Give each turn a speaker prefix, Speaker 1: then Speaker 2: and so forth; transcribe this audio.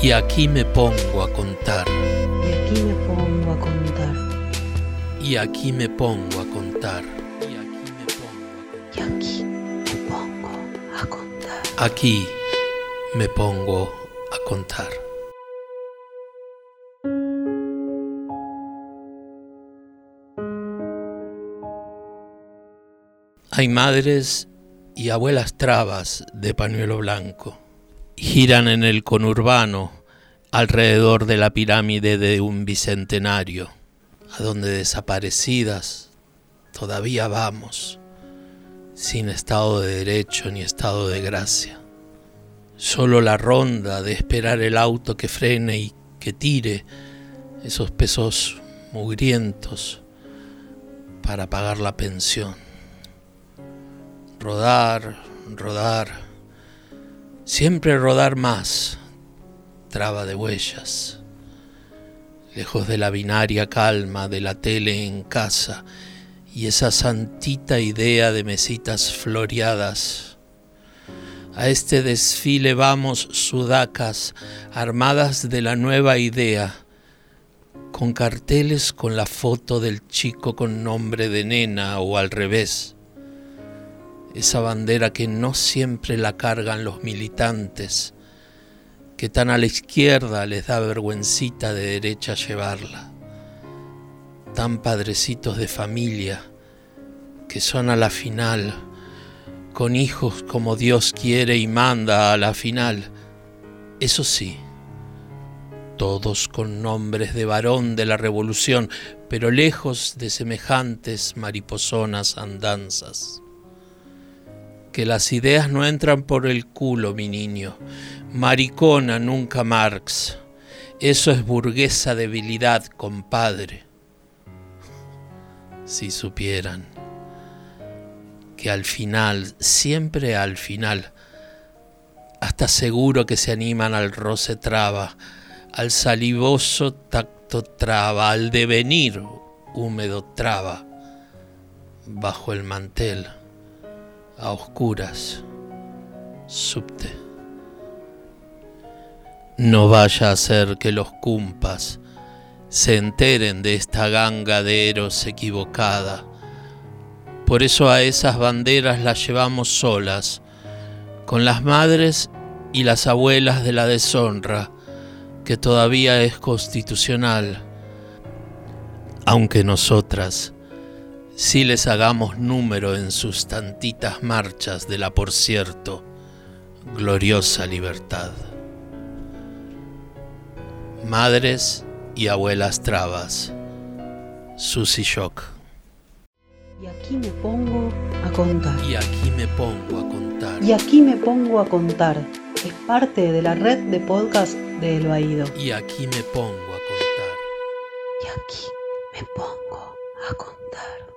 Speaker 1: Y aquí me pongo a contar.
Speaker 2: Y aquí me pongo a contar.
Speaker 1: Y aquí me pongo a contar.
Speaker 2: Y aquí me pongo a contar.
Speaker 1: Aquí me pongo a contar. Hay madres y abuelas trabas de pañuelo blanco. Giran en el conurbano alrededor de la pirámide de un bicentenario, a donde desaparecidas todavía vamos, sin estado de derecho ni estado de gracia. Solo la ronda de esperar el auto que frene y que tire esos pesos mugrientos para pagar la pensión rodar, rodar, siempre rodar más, traba de huellas, lejos de la binaria calma de la tele en casa y esa santita idea de mesitas floreadas. A este desfile vamos sudacas, armadas de la nueva idea, con carteles con la foto del chico con nombre de nena o al revés esa bandera que no siempre la cargan los militantes, que tan a la izquierda les da vergüencita de derecha llevarla, tan padrecitos de familia, que son a la final, con hijos como Dios quiere y manda a la final, eso sí, todos con nombres de varón de la revolución, pero lejos de semejantes mariposonas andanzas que las ideas no entran por el culo, mi niño. Maricona nunca Marx. Eso es burguesa debilidad, compadre. Si supieran que al final, siempre al final, hasta seguro que se animan al roce traba, al salivoso tacto traba, al devenir húmedo traba, bajo el mantel a oscuras, subte. No vaya a ser que los cumpas se enteren de esta ganga de eros equivocada. Por eso a esas banderas las llevamos solas, con las madres y las abuelas de la deshonra, que todavía es constitucional, aunque nosotras si les hagamos número en sus tantitas marchas de la, por cierto, gloriosa libertad. Madres y abuelas trabas, Susy Shock.
Speaker 2: Y aquí me pongo a contar.
Speaker 1: Y aquí me pongo a contar.
Speaker 2: Y aquí me pongo a contar. Es parte de la red de podcast de El Baído.
Speaker 1: Y aquí me pongo a contar.
Speaker 2: Y aquí me pongo a contar.